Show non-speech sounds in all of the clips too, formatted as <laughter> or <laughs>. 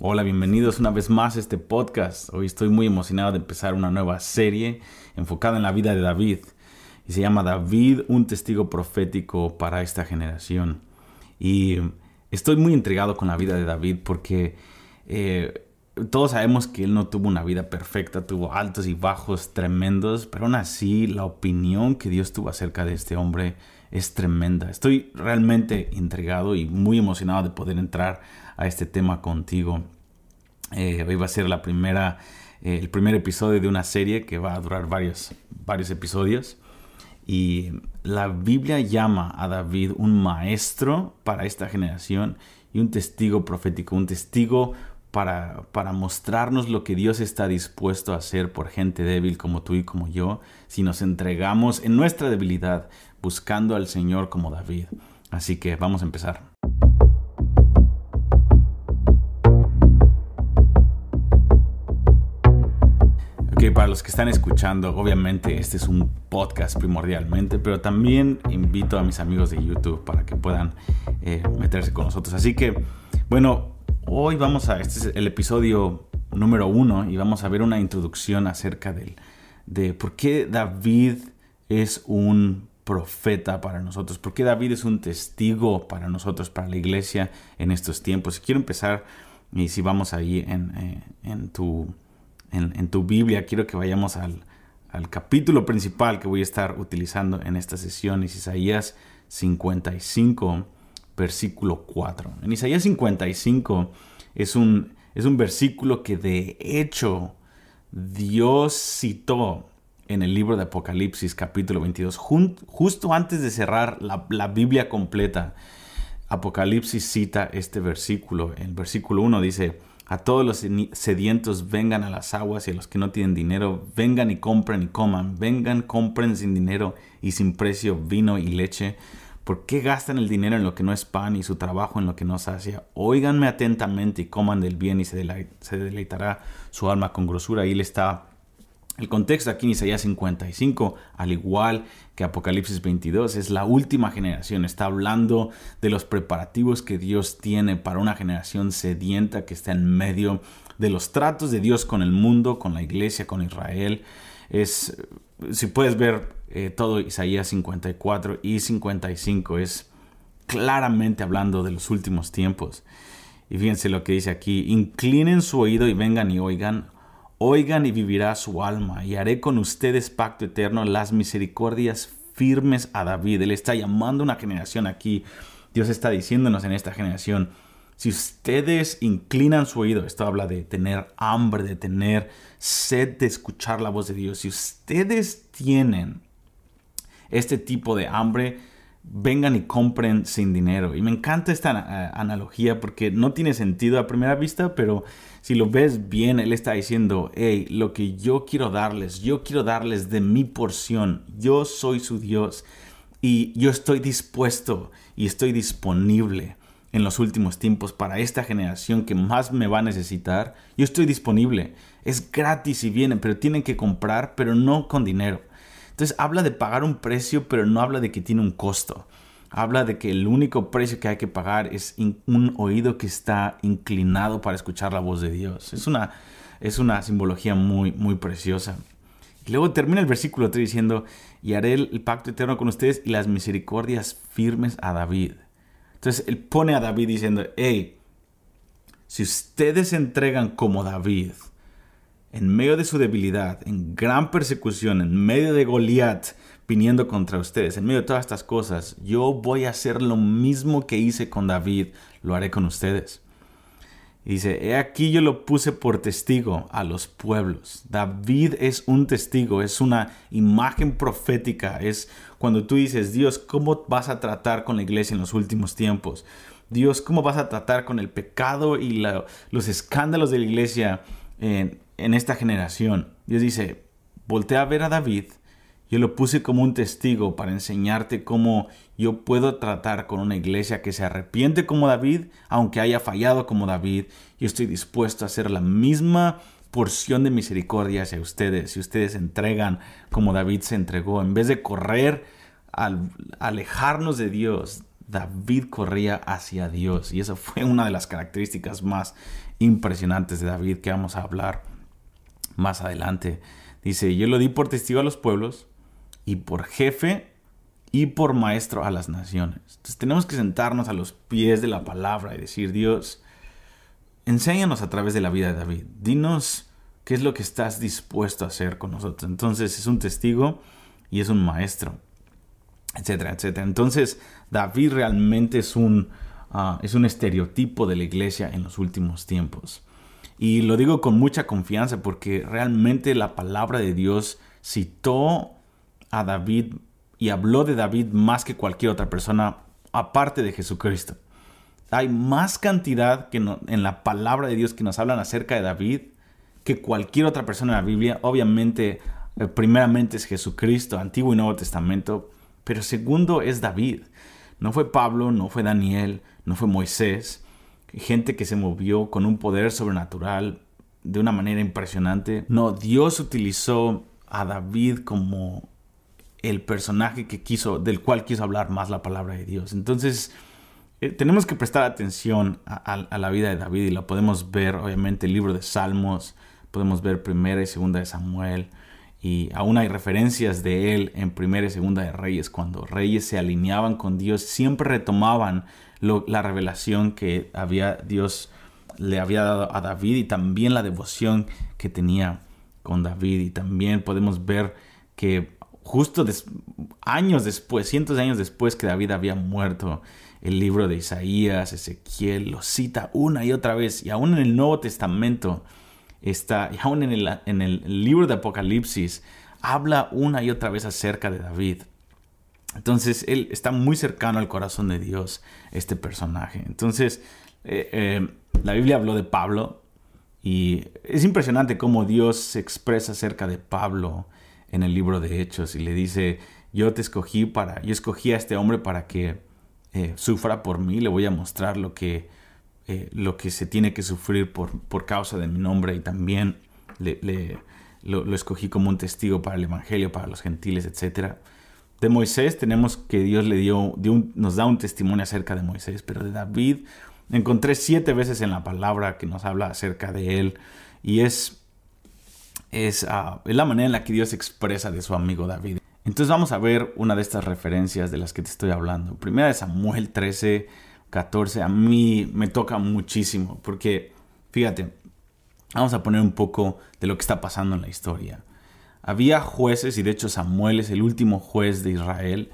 Hola, bienvenidos una vez más a este podcast. Hoy estoy muy emocionado de empezar una nueva serie enfocada en la vida de David. Y se llama David, un testigo profético para esta generación. Y estoy muy intrigado con la vida de David porque eh, todos sabemos que él no tuvo una vida perfecta, tuvo altos y bajos tremendos, pero aún así la opinión que Dios tuvo acerca de este hombre es tremenda. Estoy realmente intrigado y muy emocionado de poder entrar a este tema contigo. Eh, va a ser la primera, eh, el primer episodio de una serie que va a durar varios, varios episodios. Y la Biblia llama a David un maestro para esta generación y un testigo profético, un testigo para, para, mostrarnos lo que Dios está dispuesto a hacer por gente débil como tú y como yo, si nos entregamos en nuestra debilidad buscando al Señor como David. Así que vamos a empezar. para los que están escuchando, obviamente este es un podcast primordialmente, pero también invito a mis amigos de YouTube para que puedan eh, meterse con nosotros. Así que, bueno, hoy vamos a, este es el episodio número uno y vamos a ver una introducción acerca del, de por qué David es un profeta para nosotros, por qué David es un testigo para nosotros, para la iglesia en estos tiempos. Quiero empezar, y si vamos ahí en, eh, tu en, tu Biblia, quiero que vayamos al, capítulo principal que voy a estar utilizando en esta sesión, es Isaías 55, versículo 4. En Isaías 55 es un, es un versículo que de hecho Dios citó en el libro de Apocalipsis capítulo 22, justo antes de cerrar la, Biblia completa. Apocalipsis cita este versículo. El versículo 1 dice, a todos los sedientos vengan a las aguas y a los que no tienen dinero vengan y compren y coman. Vengan, compren sin dinero y sin precio vino y leche. ¿Por qué gastan el dinero en lo que no es pan y su trabajo en lo que no sacia? Óiganme atentamente y coman del bien y se, deleitará su alma con grosura. Ahí le está el contexto aquí en Isaías 55, al igual que Apocalipsis 22, es la última generación. Está hablando de los preparativos que Dios tiene para una generación sedienta que está en medio de los tratos de Dios con el mundo, con la iglesia, con Israel. Es, si puedes ver eh, todo Isaías 54 y 55, es claramente hablando de los últimos tiempos. Y fíjense lo que dice aquí, inclinen su oído y vengan y oigan, Oigan y vivirá su alma, y haré con ustedes pacto eterno, las misericordias firmes a David. Él está llamando una generación aquí. Dios está diciéndonos en esta generación, si ustedes inclinan su oído, esto habla de tener hambre, de tener sed de escuchar la voz de Dios. Si ustedes tienen este tipo de hambre, vengan y compren sin dinero. Y me encanta esta eh, analogía porque no tiene sentido a primera vista, pero si lo ves bien, él está diciendo, hey, lo que yo quiero darles, yo quiero darles de mi porción, yo soy su Dios y yo estoy dispuesto y estoy disponible en los últimos tiempos para esta generación que más me va a necesitar. Yo estoy disponible. Es gratis si vienen, pero tienen que comprar, pero no con dinero. Entonces habla de pagar un precio, pero no habla de que tiene un costo. Habla de que el único precio que hay que pagar es un oído que está inclinado para escuchar la voz de Dios. Es una, es una simbología muy, muy preciosa. Y luego termina el versículo 3 diciendo, y haré el pacto eterno con ustedes y las misericordias firmes a David. Entonces él pone a David diciendo, hey, si ustedes se entregan como David, en medio de su debilidad, en gran persecución, en medio de Goliat viniendo contra ustedes, en medio de todas estas cosas, yo voy a hacer lo mismo que hice con David, lo haré con ustedes. dice, he aquí yo lo puse por testigo a los pueblos. David es un testigo, es una imagen profética, es cuando tú dices, Dios, ¿cómo vas a tratar con la iglesia en los últimos tiempos? Dios, ¿cómo vas a tratar con el pecado y los escándalos de la iglesia? en en esta generación. Dios dice, voltea a ver a David, yo lo puse como un testigo para enseñarte cómo yo puedo tratar con una iglesia que se arrepiente como David, aunque haya fallado como David. Yo estoy dispuesto a hacer la misma porción de misericordia hacia ustedes. Si ustedes se entregan como David se entregó, en vez de correr al alejarnos de Dios, David corría hacia Dios. Y esa fue una de las características más impresionantes de David que vamos a hablar más adelante. Dice, yo lo di por testigo a los pueblos y por jefe y por maestro a las naciones. Entonces tenemos que sentarnos a los pies de la palabra y decir, Dios, enséñanos a través de la vida de David. Dinos qué es lo que estás dispuesto a hacer con nosotros. Entonces es un testigo y es un maestro, etcétera, etcétera. Entonces David realmente es un, ah, es un estereotipo de la iglesia en los últimos tiempos. Y lo digo con mucha confianza porque realmente la palabra de Dios citó a David y habló de David más que cualquier otra persona aparte de Jesucristo. Hay más cantidad que en la palabra de Dios que nos hablan acerca de David que cualquier otra persona en la Biblia. Obviamente, eh, primeramente es Jesucristo, Antiguo y Nuevo Testamento, pero segundo es David. No fue Pablo, no fue Daniel, no fue Moisés, gente que se movió con un poder sobrenatural de una manera impresionante. No, Dios utilizó a David como el personaje que quiso, del cual quiso hablar más la palabra de Dios. Entonces, eh, tenemos que prestar atención a, la vida de David y lo podemos ver, obviamente, el libro de Salmos, podemos ver primera y segunda de Samuel, y aún hay referencias de él en primera y segunda de Reyes, cuando reyes se alineaban con Dios, siempre retomaban la revelación que había Dios le había dado a David y también la devoción que tenía con David. Y también podemos ver que justo años después, cientos de años después que David había muerto, el libro de Isaías, Ezequiel, lo cita una y otra vez. Y aún en el Nuevo Testamento está, y aún en el, en el libro de Apocalipsis, habla una y otra vez acerca de David. Entonces, él está muy cercano al corazón de Dios, este personaje. Entonces, eh, eh, la Biblia habló de Pablo y es impresionante cómo Dios se expresa acerca de Pablo en el libro de Hechos y le dice, yo te escogí para, yo escogí a este hombre para que eh, sufra por mí, le voy a mostrar lo que, lo que se tiene que sufrir por, por causa de mi nombre y también le, lo, escogí como un testigo para el Evangelio, para los gentiles, etc. De Moisés tenemos que Dios le dio, nos da un testimonio acerca de Moisés, pero de David encontré siete veces en la palabra que nos habla acerca de él y es Ah, es, la manera en la que Dios expresa de su amigo David. Entonces vamos a ver una de estas referencias de las que te estoy hablando. Primera de Samuel 13, 14, a mí me toca muchísimo porque, fíjate, vamos a poner un poco de lo que está pasando en la historia. Había jueces y de hecho Samuel es el último juez de Israel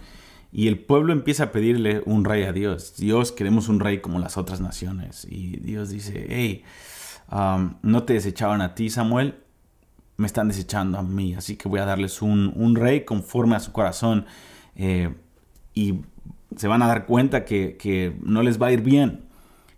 y el pueblo empieza a pedirle un rey a Dios. Dios, queremos un rey como las otras naciones. Y Dios dice, hey, um, no te desechaban a ti Samuel, me están desechando a mí, así que voy a darles un, rey conforme a su corazón eh, y se van a dar cuenta que, no les va a ir bien.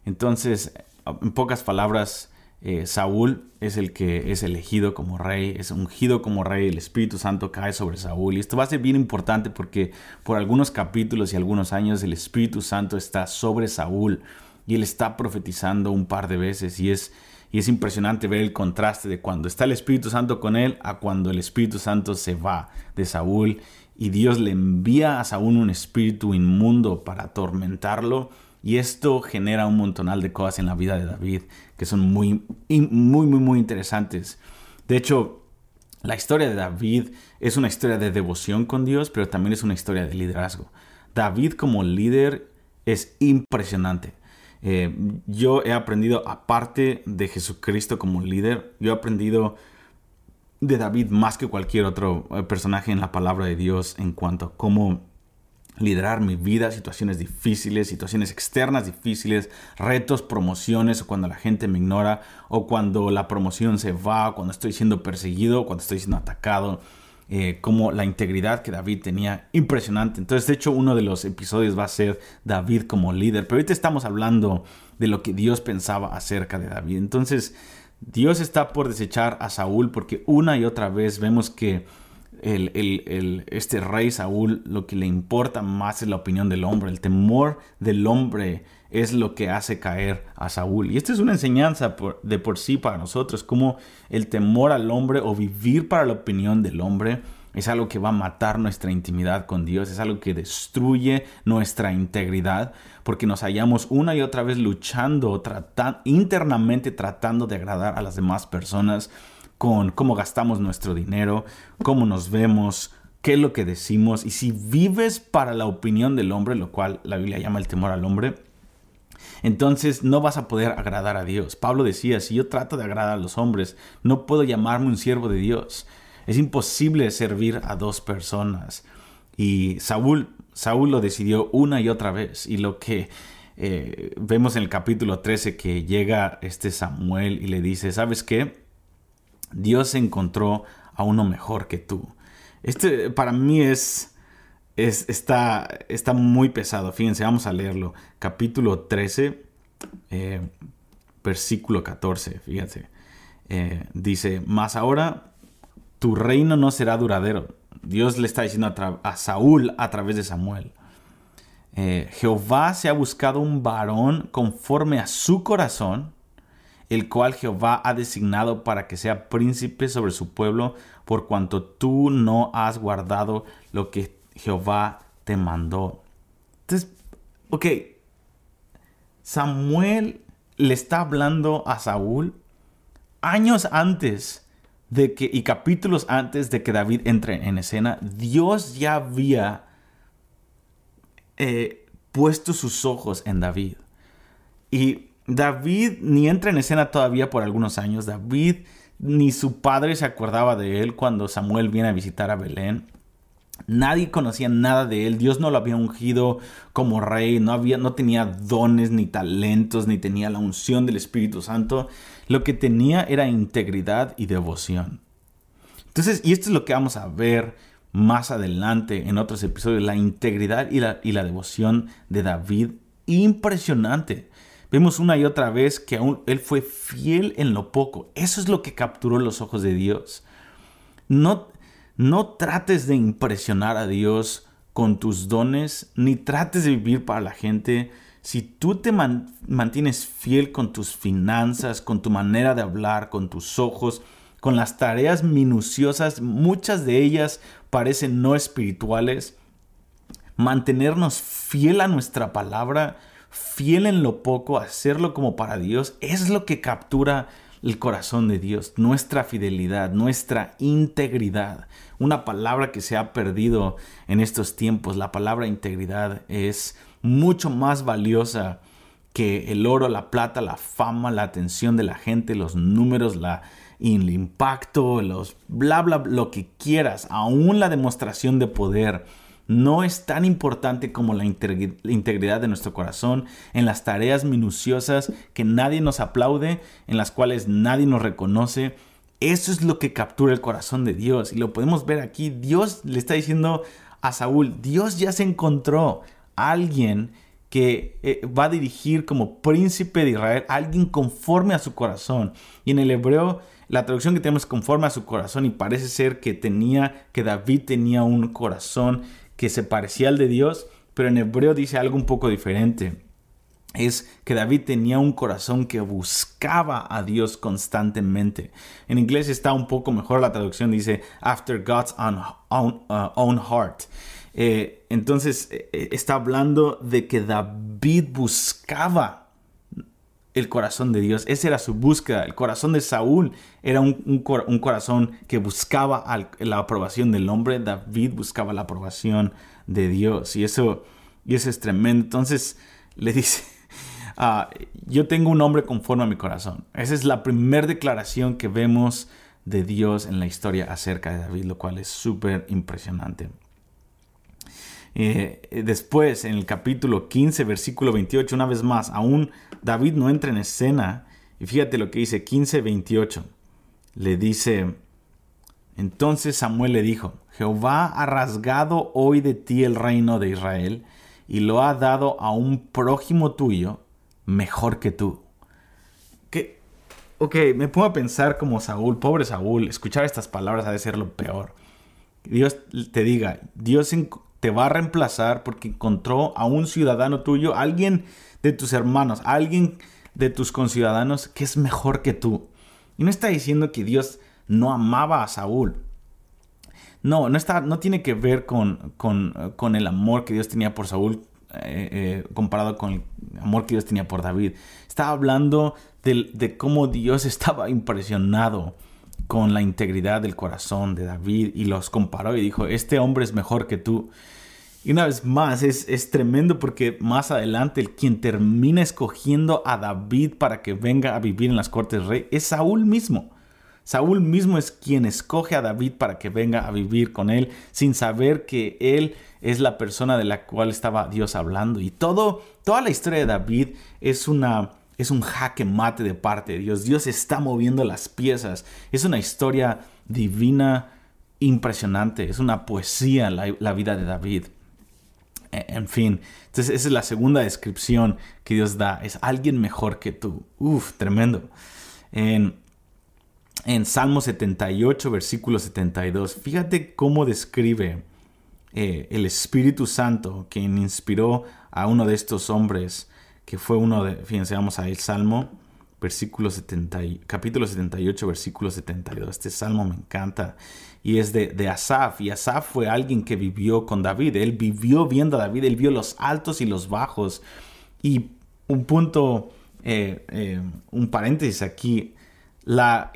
Entonces, en pocas palabras, eh, Saúl es el que es elegido como rey, es ungido como rey, el Espíritu Santo cae sobre Saúl. Y esto va a ser bien importante porque por algunos capítulos y algunos años el Espíritu Santo está sobre Saúl y él está profetizando un par de veces y es y es impresionante ver el contraste de cuando está el Espíritu Santo con él a cuando el Espíritu Santo se va de Saúl y Dios le envía a Saúl un espíritu inmundo para atormentarlo. Y esto genera un montonal de cosas en la vida de David que son muy, muy, muy, muy interesantes. De hecho, la historia de David es una historia de devoción con Dios, pero también es una historia de liderazgo. David como líder es impresionante. Eh, yo he aprendido, aparte de Jesucristo como líder, yo he aprendido de David más que cualquier otro eh, personaje en la palabra de Dios en cuanto a cómo liderar mi vida, situaciones difíciles, situaciones externas difíciles, retos, promociones, o cuando la gente me ignora, o cuando la promoción se va, cuando estoy siendo perseguido, cuando estoy siendo atacado. Eh, como la integridad que David tenía, impresionante. Entonces, de hecho, uno de los episodios va a ser David como líder, pero ahorita estamos hablando de lo que Dios pensaba acerca de David. Entonces, Dios está por desechar a Saúl porque una y otra vez vemos que el, este rey Saúl lo que le importa más es la opinión del hombre, el temor del hombre es lo que hace caer a Saúl. Y esta es una enseñanza de por sí para nosotros, como el temor al hombre o vivir para la opinión del hombre es algo que va a matar nuestra intimidad con Dios, es algo que destruye nuestra integridad, porque nos hallamos una y otra vez luchando, internamente tratando de agradar a las demás personas con cómo gastamos nuestro dinero, cómo nos vemos, qué es lo que decimos, y si vives para la opinión del hombre, lo cual la Biblia llama el temor al hombre, entonces no vas a poder agradar a Dios. Pablo decía, si yo trato de agradar a los hombres, no puedo llamarme un siervo de Dios. Es imposible servir a dos personas. Y Saúl, Saúl lo decidió una y otra vez. Y lo que eh, vemos en el capítulo 13 que llega este Samuel y le dice, ¿sabes qué? Dios encontró a uno mejor que tú. Este para mí es, es está, está muy pesado. Fíjense, vamos a leerlo. Capítulo 13, eh, versículo 14. Fíjense. Eh, dice, más ahora tu reino no será duradero. Dios le está diciendo a, Saúl a través de Samuel. Eh, Jehová se ha buscado un varón conforme a su corazón, el cual Jehová ha designado para que sea príncipe sobre su pueblo, por cuanto tú no has guardado lo que Jehová te mandó. Entonces, ok, Samuel le está hablando a Saúl años antes de que, y capítulos antes de que David entre en escena, Dios ya había eh, puesto sus ojos en David. Y David ni entra en escena todavía por algunos años. David ni su padre se acordaba de él cuando Samuel viene a visitar a Belén. Nadie conocía nada de él. Dios no lo había ungido como rey. No, había, no tenía dones ni talentos, ni tenía la unción del Espíritu Santo. Lo que tenía era integridad y devoción. Entonces, y esto es lo que vamos a ver más adelante en otros episodios, la integridad y la, y la devoción de David. Impresionante. Vemos una y otra vez que aún él fue fiel en lo poco. Eso es lo que capturó los ojos de Dios. No, no trates de impresionar a Dios con tus dones, ni trates de vivir para la gente si tú te mantienes fiel con tus finanzas, con tu manera de hablar, con tus ojos, con las tareas minuciosas, muchas de ellas parecen no espirituales, mantenernos fiel a nuestra palabra, fiel en lo poco, hacerlo como para Dios, es lo que captura el corazón de Dios, nuestra fidelidad, nuestra integridad. Una palabra que se ha perdido en estos tiempos, la palabra integridad es mucho más valiosa que el oro, la plata, la fama, la atención de la gente, los números, la, el impacto, los bla bla, lo que quieras, aún la demostración de poder. No es tan importante como la integridad de nuestro corazón en las tareas minuciosas que nadie nos aplaude, en las cuales nadie nos reconoce. Eso es lo que captura el corazón de Dios. Y lo podemos ver aquí. Dios le está diciendo a Saúl, Dios ya se encontró alguien que eh, va a dirigir como príncipe de Israel, alguien conforme a su corazón. Y en el hebreo, la traducción que tenemos es conforme a su corazón y parece ser que tenía, que David tenía un corazón que se parecía al de Dios, pero en hebreo dice algo un poco diferente. Es que David tenía un corazón que buscaba a Dios constantemente. En inglés está un poco mejor la traducción, dice after God's own, uh, heart. Eh, entonces eh, está hablando de que David buscaba el corazón de Dios. Esa era su búsqueda. El corazón de Saúl era un, corazón que buscaba la aprobación del hombre. David buscaba la aprobación de Dios. Y eso, y eso es tremendo. Entonces le dice, <laughs> ah, yo tengo un hombre conforme a mi corazón. Esa es la primera declaración que vemos de Dios en la historia acerca de David, lo cual es súper impresionante. Eh, después, en el capítulo 15, versículo 28, una vez más, aún David no entra en escena. Y fíjate lo que dice 15, 28. Le dice, entonces Samuel le dijo, Jehová ha rasgado hoy de ti el reino de Israel y lo ha dado a un prójimo tuyo mejor que tú. Que, ok, me pongo a pensar como Saúl, pobre Saúl, escuchar estas palabras ha de ser lo peor. Dios te diga, Dios te va a reemplazar porque encontró a un ciudadano tuyo, alguien de tus hermanos, alguien de tus conciudadanos que es mejor que tú. Y no está diciendo que Dios no amaba a Saúl. No, no, está, no tiene que ver con, con, el amor que Dios tenía por Saúl eh, eh, comparado con el amor que Dios tenía por David. Está hablando de, de cómo Dios <laughs> estaba impresionado con la integridad del corazón de David y los comparó y dijo, este hombre es mejor que tú. Y una vez más, es, es, tremendo porque más adelante el quien termina escogiendo a David para que venga a vivir en las cortes rey es Saúl mismo. Saúl mismo es quien escoge a David para que venga a vivir con él sin saber que él es la persona de la cual estaba Dios hablando. Y todo, toda la historia de David es una es un jaque mate de parte de Dios. Dios está moviendo las piezas. Es una historia divina impresionante. Es una poesía la, vida de David. E, en fin, entonces esa es la segunda descripción que Dios da. Es alguien mejor que tú. Uf, tremendo. En, en Salmo 78, versículo 72, fíjate cómo describe eh, el Espíritu Santo quien inspiró a uno de estos hombres que fue uno de, fíjense, vamos a ir, Salmo, versículo 70, capítulo 78, versículo 72. Este salmo me encanta y es de, Asaf. Y Asaf fue alguien que vivió con David. Él vivió viendo a David, él vio los altos y los bajos. Y un punto, eh, eh, un paréntesis aquí, la,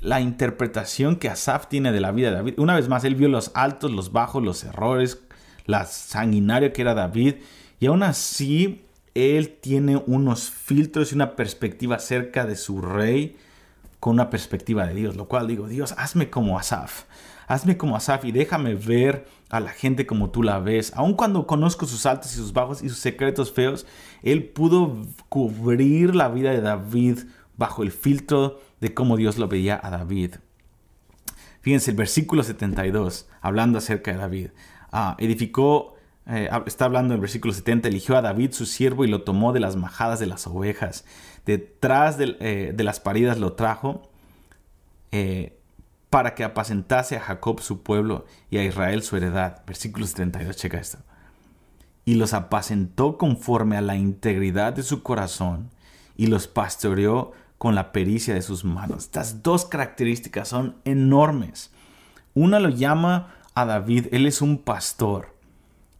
la interpretación que Asaf tiene de la vida de David. Una vez más, él vio los altos, los bajos, los errores, la sanguinaria que era David. Y aún así, él tiene unos filtros y una perspectiva acerca de su rey con una perspectiva de Dios, lo cual digo, Dios, hazme como Asaf, hazme como Asaf y déjame ver a la gente como tú la ves. Aun cuando conozco sus altos y sus bajos y sus secretos feos, Él pudo cubrir la vida de David bajo el filtro de cómo Dios lo veía a David. Fíjense el versículo 72, hablando acerca de David. Ah, edificó eh, está hablando en el versículo 70, eligió a David su siervo y lo tomó de las majadas de las ovejas. Detrás de, eh, las paridas lo trajo eh, para que apacentase a Jacob su pueblo y a Israel su heredad. Versículo 72, checa esto. Y los apacentó conforme a la integridad de su corazón y los pastoreó con la pericia de sus manos. Estas dos características son enormes. Una lo llama a David, él es un pastor.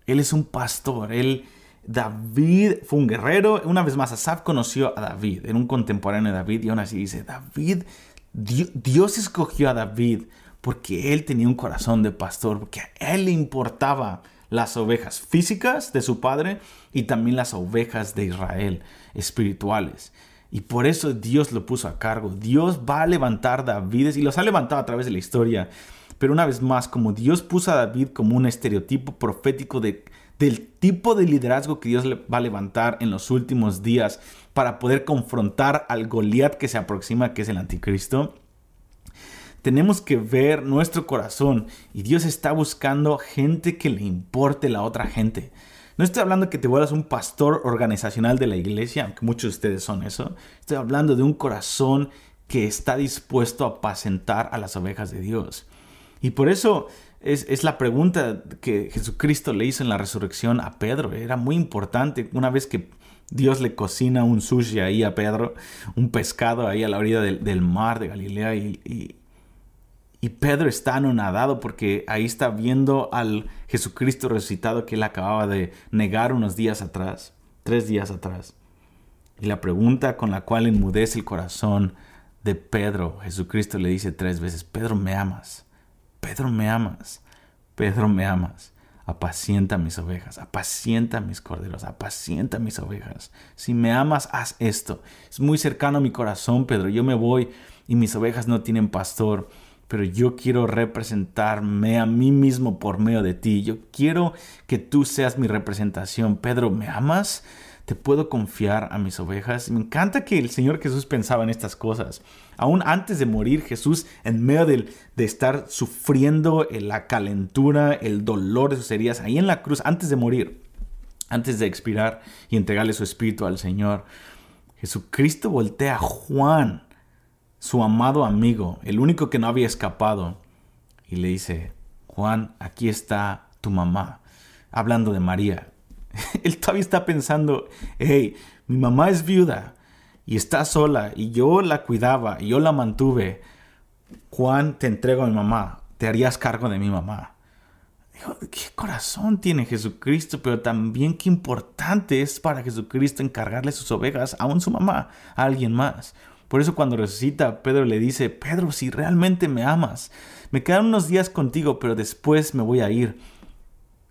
Él es un pastor. Él, David fue un guerrero. Una vez más, Asaf conoció a David, era un contemporáneo de David, y aún así dice, David, Dios, escogió a David porque él tenía un corazón de pastor, porque a él le importaba las ovejas físicas de su padre y también las ovejas de Israel espirituales. Y por eso Dios lo puso a cargo. Dios va a levantar David y los ha levantado a través de la historia. Pero una vez más, como Dios puso a David como un estereotipo profético de, del tipo de liderazgo que Dios va a levantar en los últimos días para poder confrontar al Goliat que se aproxima, que es el anticristo, tenemos que ver nuestro corazón y Dios está buscando gente que le importe la otra gente. No estoy hablando que te vuelvas un pastor organizacional de la iglesia, aunque muchos de ustedes son eso. Estoy hablando de un corazón que está dispuesto a apacentar a las ovejas de Dios. Y por eso es, la pregunta que Jesucristo le hizo en la resurrección a Pedro. Era muy importante. Una vez que Dios le cocina un sushi ahí a Pedro, un pescado ahí a la orilla del, mar de Galilea y, y, Pedro está anonadado porque ahí está viendo al Jesucristo resucitado que él acababa de negar unos días atrás, tres días atrás. Y la pregunta con la cual enmudece el corazón de Pedro, Jesucristo le dice tres veces, Pedro, ¿me amas? Pedro, me amas. Pedro, me amas. Apacienta mis ovejas, apacienta mis corderos, apacienta mis ovejas. Si me amas, haz esto. Es muy cercano a mi corazón, Pedro. Yo me voy y mis ovejas no tienen pastor, pero yo quiero representarme a mí mismo por medio de ti. Yo quiero que tú seas mi representación. Pedro, ¿me amas? Te puedo confiar a mis ovejas. Me encanta que el Señor Jesús pensaba en estas cosas. Aún antes de morir, Jesús, en medio de, de estar sufriendo la calentura, el dolor de sus heridas, ahí en la cruz, antes de morir, antes de expirar y entregarle su espíritu al Señor, Jesucristo voltea a Juan, su amado amigo, el único que no había escapado, y le dice, Juan, aquí está tu mamá, hablando de María, <laughs> él todavía está pensando, hey, mi mamá es viuda y está sola y yo la cuidaba y yo la mantuve. Juan, te entrego a mi mamá, te harías cargo de mi mamá. Digo, qué corazón tiene Jesucristo, pero también qué importante es para Jesucristo encargarle sus ovejas, aún su mamá, a alguien más. Por eso cuando resucita, Pedro le dice, Pedro, si realmente me amas, me quedan unos días contigo, pero después me voy a ir.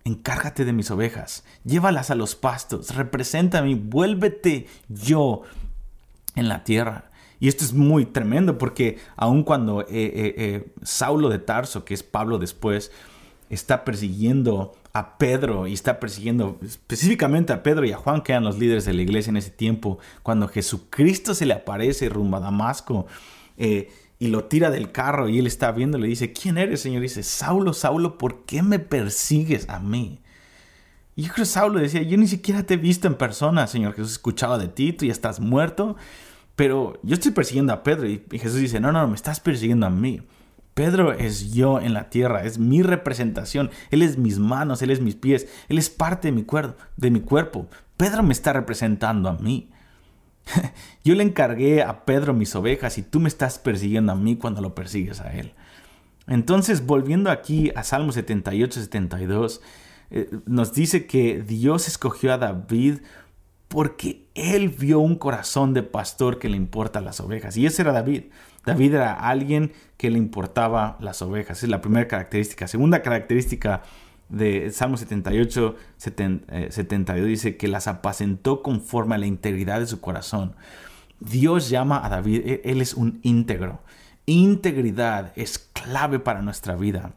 Encárgate de mis ovejas, llévalas a los pastos, represéntame, vuélvete yo en la tierra. Y esto es muy tremendo porque aun cuando eh, eh, eh, Saulo de Tarso, que es Pablo después, está persiguiendo a Pedro y está persiguiendo específicamente a Pedro y a Juan, que eran los líderes de la iglesia en ese tiempo, cuando Jesucristo se le aparece rumbo a Damasco eh, y lo tira del carro y él está viendo, le dice, ¿quién eres, Señor? Dice, Saulo, Saulo, ¿por qué me persigues a mí? Y yo creo que Saulo decía, yo ni siquiera te he visto en persona, Señor Jesús, escuchaba de ti, tú ya estás muerto, pero yo estoy persiguiendo a Pedro y Jesús dice, no, no, me estás persiguiendo a mí. Pedro es yo en la tierra, es mi representación, Él es mis manos, Él es mis pies, Él es parte de mi, cuerpo, de mi cuerpo. Pedro me está representando a mí. Yo le encargué a Pedro mis ovejas y tú me estás persiguiendo a mí cuando lo persigues a Él. Entonces, volviendo aquí a Salmo 78, 72, eh, nos dice que Dios escogió a David porque él vio un corazón de pastor que le importa las ovejas. Y ese era David. David era alguien que le importaba las ovejas. Es la primera característica. Segunda característica de Salmo 78, 72 dice que las apacentó conforme a la integridad de su corazón. Dios llama a David, e, él es un íntegro. Integridad es clave para nuestra vida.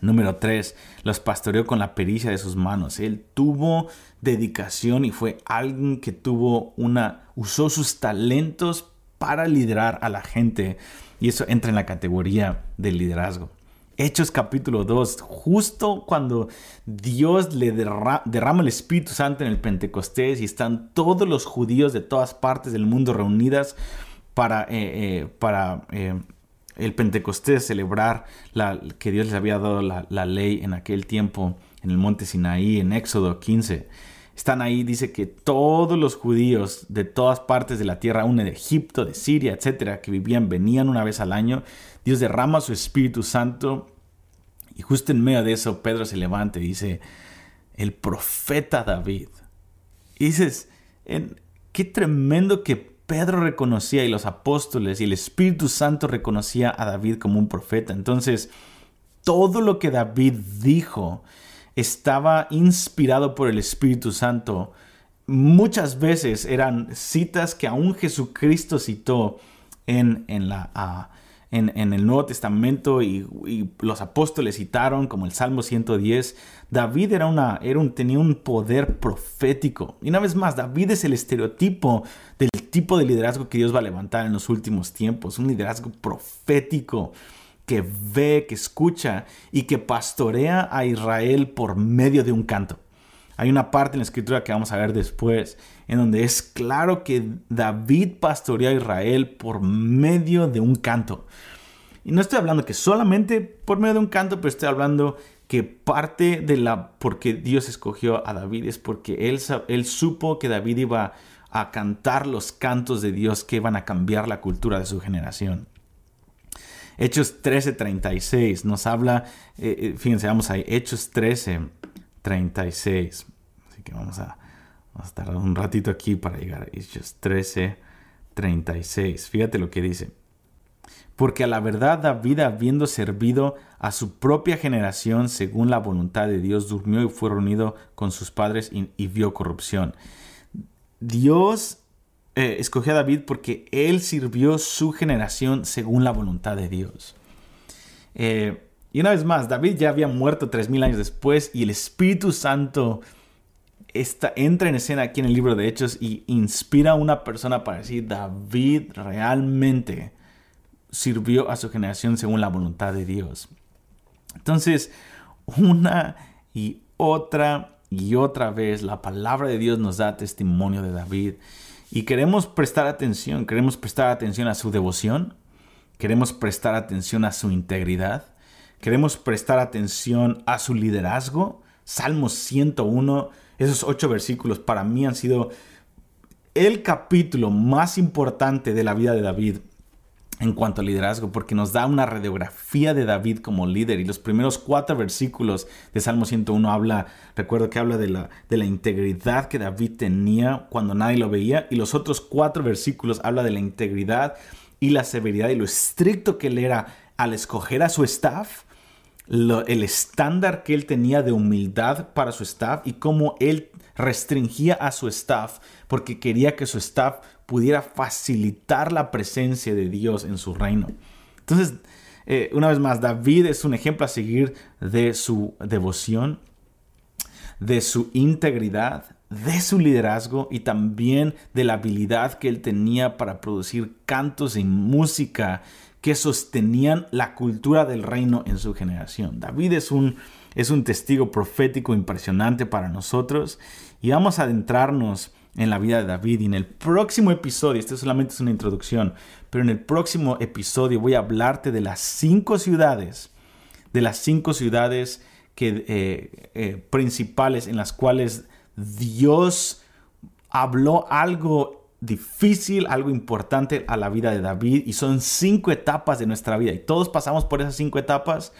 Número 3, los pastoreó con la pericia de sus manos. Él tuvo dedicación y fue alguien que tuvo una, usó sus talentos para liderar a la gente. Y eso entra en la categoría del liderazgo. Hechos capítulo 2, justo cuando Dios le derrama el Espíritu Santo en el Pentecostés y están todos los judíos de todas partes del mundo reunidas para, eh, eh, para eh, el Pentecostés, celebrar la, que Dios les había dado la, ley en aquel tiempo en el monte Sinaí, en Éxodo 15. Están ahí, dice que todos los judíos de todas partes de la tierra, aún de Egipto, de Siria, etcétera, que vivían, venían una vez al año. Dios derrama su Espíritu Santo y justo en medio de eso Pedro se levanta y dice, el profeta David. Y dices, qué tremendo que Pedro reconocía y los apóstoles y el Espíritu Santo reconocía a David como un profeta. Entonces, todo lo que David dijo estaba inspirado por el Espíritu Santo. Muchas veces eran citas que aún Jesucristo citó en, en la, en, el Nuevo Testamento y, los apóstoles citaron, como el Salmo 110, David era una, era un, tenía un poder profético. Y una vez más, David es el estereotipo del tipo de liderazgo que Dios va a levantar en los últimos tiempos, un liderazgo profético que ve, que escucha y que pastorea a Israel por medio de un canto. Hay una parte en la escritura que vamos a ver después, en donde es claro que David pastoreó a Israel por medio de un canto. Y no estoy hablando que solamente por medio de un canto, pero estoy hablando que parte de la porque Dios escogió a David es porque él, él supo que David iba a cantar los cantos de Dios que iban a cambiar la cultura de su generación. Hechos 13:36 nos habla, eh, eh, fíjense, vamos ahí, Hechos 13:36. Así que vamos a, vamos un ratito aquí para llegar a Hechos 13:36. Fíjate lo que dice. Porque a la verdad David, habiendo servido a su propia generación según la voluntad de Dios, durmió y fue reunido con sus padres y, vio corrupción. Dios eh, escogió a David porque él sirvió su generación según la voluntad de Dios. Eh, y una vez más, David ya había muerto tres mil años después y el Espíritu Santo entra en escena aquí en el libro de Hechos y inspira a una persona para decir, David realmente sirvió a su generación según la voluntad de Dios. Entonces, una y otra y otra vez la palabra de Dios nos da testimonio de David. Y queremos prestar atención, queremos prestar atención a su devoción, queremos prestar atención a su integridad, queremos prestar atención a su liderazgo. Salmo 101, esos ocho versículos para mí han sido el capítulo más importante de la vida de David en cuanto al liderazgo, porque nos da una radiografía de David como líder. Y los primeros cuatro versículos de Salmo 101 habla, recuerdo que habla de la, de la integridad que David tenía cuando nadie lo veía. Y los otros cuatro versículos habla de la integridad y la severidad y lo estricto que él era al escoger a su staff, el estándar que él tenía de humildad para su staff y cómo él restringía a su staff porque quería que su staff pudiera facilitar la presencia de Dios en su reino. Entonces, eh, una vez más, David es un ejemplo a seguir de su devoción, de su integridad, de su liderazgo y también de la habilidad que él tenía para producir cantos y música que sostenían la cultura del reino en su generación. David es un, es un testigo profético impresionante para nosotros y vamos a adentrarnos en la vida de David. Y en el próximo episodio, este solamente es una introducción, pero en el próximo episodio voy a hablarte de las cinco ciudades, de las cinco ciudades que, eh, eh, principales en las cuales Dios habló algo difícil, algo importante a la vida de David. Y son cinco etapas de nuestra vida. Y todos pasamos por esas cinco etapas.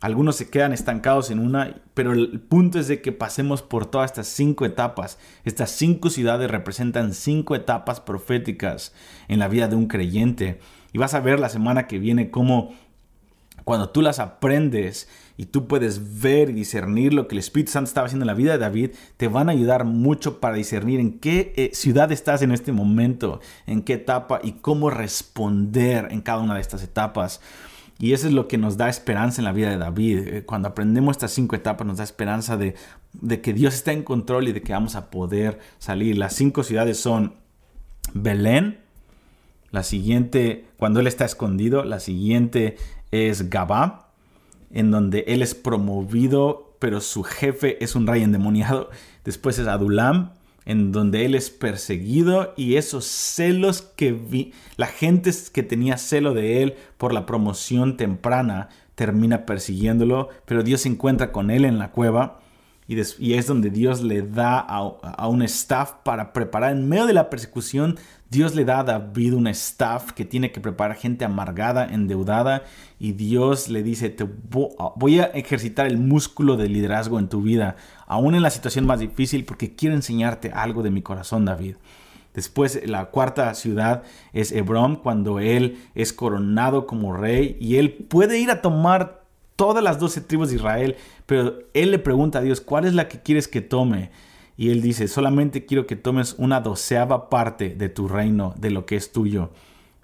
Algunos se quedan estancados en una, pero el punto es de que pasemos por todas estas cinco etapas. Estas cinco ciudades representan cinco etapas proféticas en la vida de un creyente. Y vas a ver la semana que viene cómo cuando tú las aprendes y tú puedes ver y discernir lo que el Espíritu Santo estaba haciendo en la vida de David, te van a ayudar mucho para discernir en qué eh, ciudad estás en este momento, en qué etapa y cómo responder en cada una de estas etapas. Y eso es lo que nos da esperanza en la vida de David. Eh, cuando aprendemos estas cinco etapas nos da esperanza de, que Dios está en control y de que vamos a poder salir. Las cinco ciudades son Belén, la siguiente, cuando él está escondido, la siguiente es Gabá, en donde él es promovido, pero su jefe es un rey endemoniado. Después es Adulam, en donde él es perseguido y esos celos que vi, la gente que tenía celo de él por la promoción temprana termina persiguiéndolo, pero Dios se encuentra con él en la cueva y, es donde Dios le da a, a, un staff para preparar, en medio de la persecución, Dios le da a David un staff que tiene que preparar gente amargada, endeudada, y Dios le dice, te voy a ejercitar el músculo de liderazgo en tu vida, aún en la situación más difícil, porque quiero enseñarte algo de mi corazón, David. Después la cuarta ciudad es Hebrón, cuando él es coronado como rey y él puede ir a tomar todas las doce tribus de Israel, pero él le pregunta a Dios, ¿cuál es la que quieres que tome? Y él dice, solamente quiero que tomes una doceava parte de tu reino, de lo que es tuyo.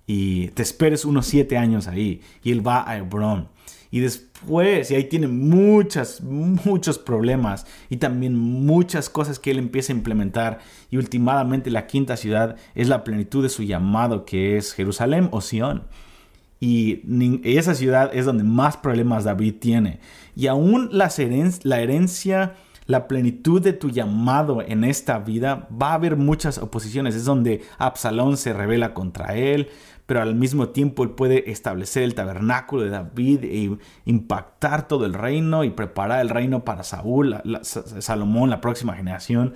Y te esperes unos siete años ahí. Y él va a Hebrón. Y después, y ahí tiene muchas, muchos problemas y también muchas cosas que él empieza a implementar. Y últimamente la quinta ciudad es la plenitud de su llamado, que es Jerusalén o Sión. Y esa ciudad es donde más problemas David tiene. Y aún la herencia, la plenitud de tu llamado en esta vida, va a haber muchas oposiciones. Es donde Absalón se revela contra él, pero al mismo tiempo él puede establecer el tabernáculo de David e impactar todo el reino y preparar el reino para Saúl, Salomón, la próxima generación.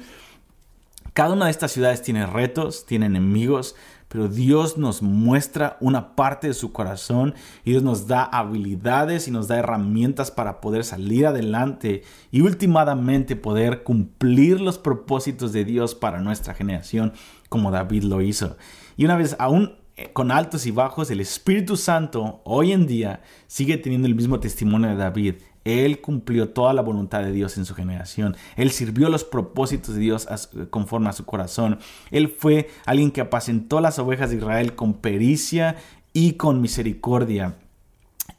Cada una de estas ciudades tiene retos, tiene enemigos, pero Dios nos muestra una parte de su corazón y Dios nos da habilidades y nos da herramientas para poder salir adelante y últimamente poder cumplir los propósitos de Dios para nuestra generación como David lo hizo. Y una vez aún eh, con altos y bajos, el Espíritu Santo hoy en día sigue teniendo el mismo testimonio de David. Él cumplió toda la voluntad de Dios en su generación. Él sirvió los propósitos de Dios conforme a su corazón. Él fue alguien que apacentó las ovejas de Israel con pericia y con misericordia.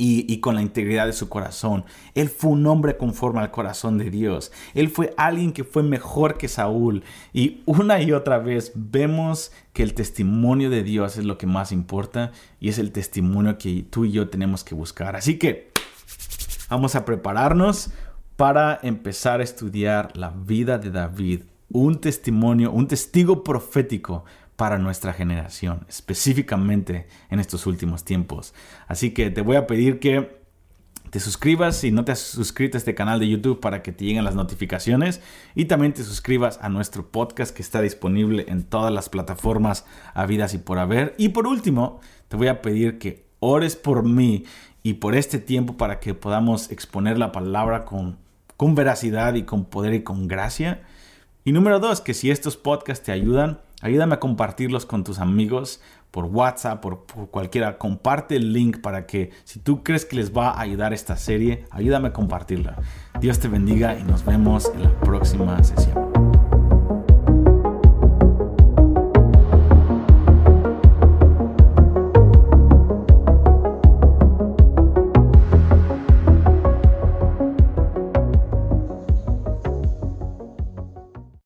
Y, con la integridad de su corazón. Él fue un hombre conforme al corazón de Dios. Él fue alguien que fue mejor que Saúl. Y una y otra vez vemos que el testimonio de Dios es lo que más importa y es el testimonio que tú y yo tenemos que buscar. Así que Vamos a prepararnos para empezar a estudiar la vida de David, un testimonio, un testigo profético para nuestra generación, específicamente en estos últimos tiempos. Así que te voy a pedir que te suscribas si no te has suscrito a este canal de YouTube para que te lleguen las notificaciones y también te suscribas a nuestro podcast que está disponible en todas las plataformas habidas y por haber. Y por último, te voy a pedir que ores por mí y por este tiempo para que podamos exponer la palabra con, con veracidad y con poder y con gracia. Y número dos, que si estos podcasts te ayudan, ayúdame a compartirlos con tus amigos por WhatsApp, por, por, cualquiera. Comparte el link para que si tú crees que les va a ayudar esta serie, ayúdame a compartirla. Dios te bendiga y nos vemos en la próxima sesión.